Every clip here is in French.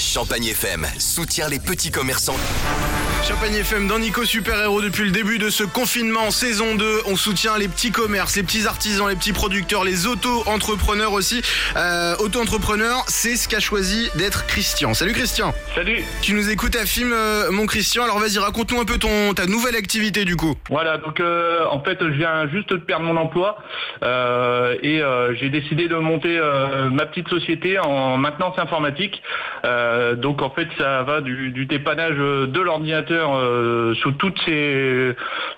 Champagne FM soutient les petits commerçants. Champagne FM dans Nico Super Héros depuis le début de ce confinement saison 2. On soutient les petits commerces, les petits artisans, les petits producteurs, les auto-entrepreneurs aussi. Euh, auto-entrepreneur, c'est ce qu'a choisi d'être Christian. Salut Christian. Salut. Tu nous écoutes à film euh, mon Christian. Alors vas-y, raconte-nous un peu ton ta nouvelle activité du coup. Voilà, donc euh, en fait, je viens juste de perdre mon emploi euh, et euh, j'ai décidé de monter euh, ma petite société en maintenance informatique. Euh, donc en fait, ça va du, du dépannage de l'ordinateur euh, sous toutes ses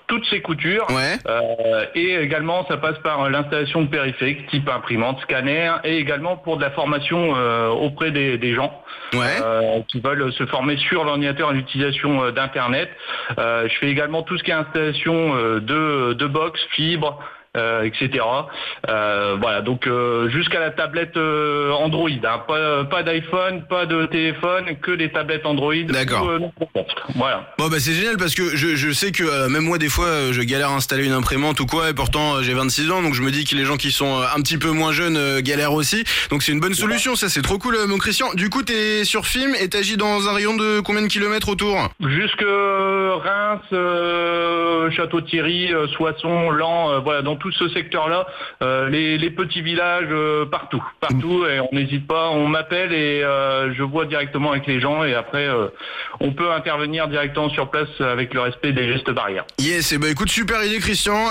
toutes ses coutures. Ouais. Euh, et également, ça passe par l'installation de périphériques type imprimante, scanner, et également pour de la formation euh, auprès des, des gens Ouais. euh, qui veulent se former sur l'ordinateur à l'utilisation euh, d'Internet. Euh, je fais également tout ce qui est installation euh, de, de box, fibres, euh, etc. Euh, voilà, donc euh, jusqu'à la tablette euh, Android. hein. Pas, pas d'iPhone, pas de téléphone, que des tablettes Android. D'accord. euh. Voilà. Bon bah c'est génial parce que je, je sais que euh, même moi des fois je galère à installer une imprimante ou quoi et pourtant j'ai 26 ans donc je me dis que les gens qui sont un petit peu moins jeunes euh, galèrent aussi donc c'est une bonne solution ça c'est trop cool mon Christian. Du coup t'es sur film et t'agis dans un rayon de combien de kilomètres autour? Jusque Reims, euh, Château-Thierry, euh, Soissons, Lan, euh, voilà, tout ce secteur-là, euh, les, petits villages, euh, partout, partout, et on n'hésite pas, on m'appelle et euh, je vois directement avec les gens et après on peut intervenir directement sur place avec le respect des gestes barrières. Yes, et bah écoute, super idée Christian,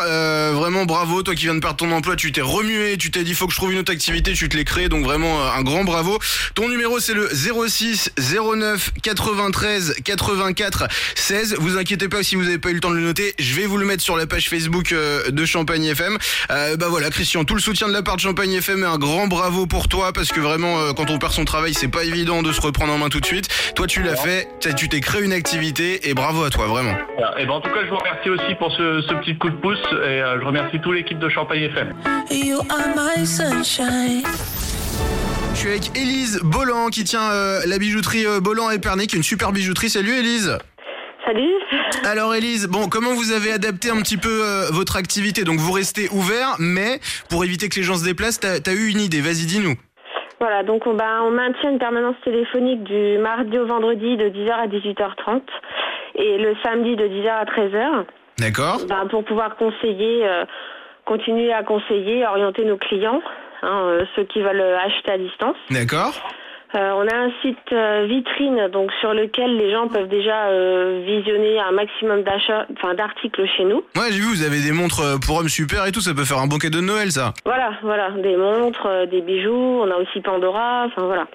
vraiment bravo, toi qui viens de perdre ton emploi, tu t'es remué, tu t'es dit faut que je trouve une autre activité, tu te l'es créé, donc vraiment un grand bravo. Ton numéro c'est le 06 09 93 84 16, vous inquiétez pas si vous avez pas eu le temps de le noter, je vais vous le mettre sur la page Facebook de Champagne FM. Euh, bah voilà Christian, tout le soutien de la part de Champagne FM et un grand bravo pour toi, parce que vraiment euh, quand on perd son travail c'est pas évident de se reprendre en main tout de suite. Toi tu l'as fait, tu t'es créé une activité et bravo à toi vraiment. Et ben en tout cas, je vous remercie aussi pour ce, ce petit coup de pouce et euh, je remercie toute l'équipe de Champagne FM. You are my sunshine. Je suis avec Élise Bolland qui tient euh, la bijouterie euh, Bolland qui est une super bijouterie. Salut Élise Salut. Alors Élise, bon, comment vous avez adapté un petit peu euh, votre activité? Donc vous restez ouvert, mais pour éviter que les gens se déplacent, t'as as eu une idée, vas-y dis-nous. Voilà, donc on, bah, on maintient une permanence téléphonique du mardi au vendredi de 10h à 18h30 et le samedi de 10h à 13h D'accord bah, pour pouvoir conseiller, euh, continuer à conseiller, orienter nos clients, hein, euh, ceux qui veulent acheter à distance. D'accord Euh, on a un site euh, vitrine donc sur lequel les gens peuvent déjà euh, visionner un maximum d'achats, enfin d'articles chez nous. Ouais, j'ai vu, vous avez des montres pour hommes super et tout, ça peut faire un bon cadeau de Noël ça. Voilà, voilà, des montres, des bijoux, on a aussi Pandora, enfin voilà.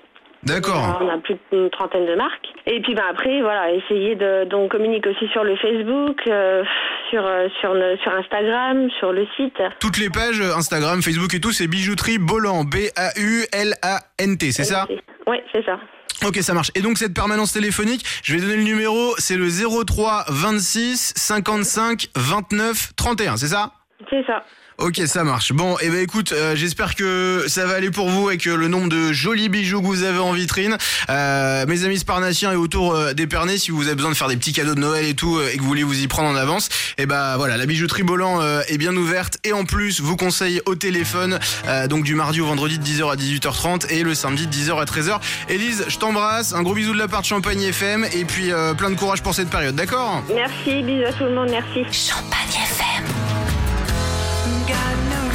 D'accord. On a plus d'une trentaine de marques. Et puis ben après, voilà, essayer de. Donc on communique aussi sur le Facebook, euh, sur sur sur Instagram, sur le site. Toutes les pages Instagram, Facebook et tout, c'est bijouterie Bolland, B-A-U-L-A-N-T, c'est ça? Oui, c'est ça. Ok, ça marche. Et donc cette permanence téléphonique, je vais donner le numéro, c'est le 03 26 55 29 31, c'est ça? C'est ça. Ok, ça marche. Bon, et ben écoute, euh, j'espère que ça va aller pour vous avec euh, le nombre de jolis bijoux que vous avez en vitrine. Euh, mes amis sparnassiens et autour euh, d'Épernay, si vous avez besoin de faire des petits cadeaux de Noël et tout, euh, et que vous voulez vous y prendre en avance, et ben voilà, la bijouterie Bolland euh, est bien ouverte. Et en plus, vous conseille au téléphone, euh, donc du mardi au vendredi de 10h à 18h30 et le samedi de 10h à 13h. Élise, je t'embrasse, un gros bisou de la part de Champagne FM, et puis euh, plein de courage pour cette période, d'accord? Merci, bisous à tout le monde, merci. Champagne got no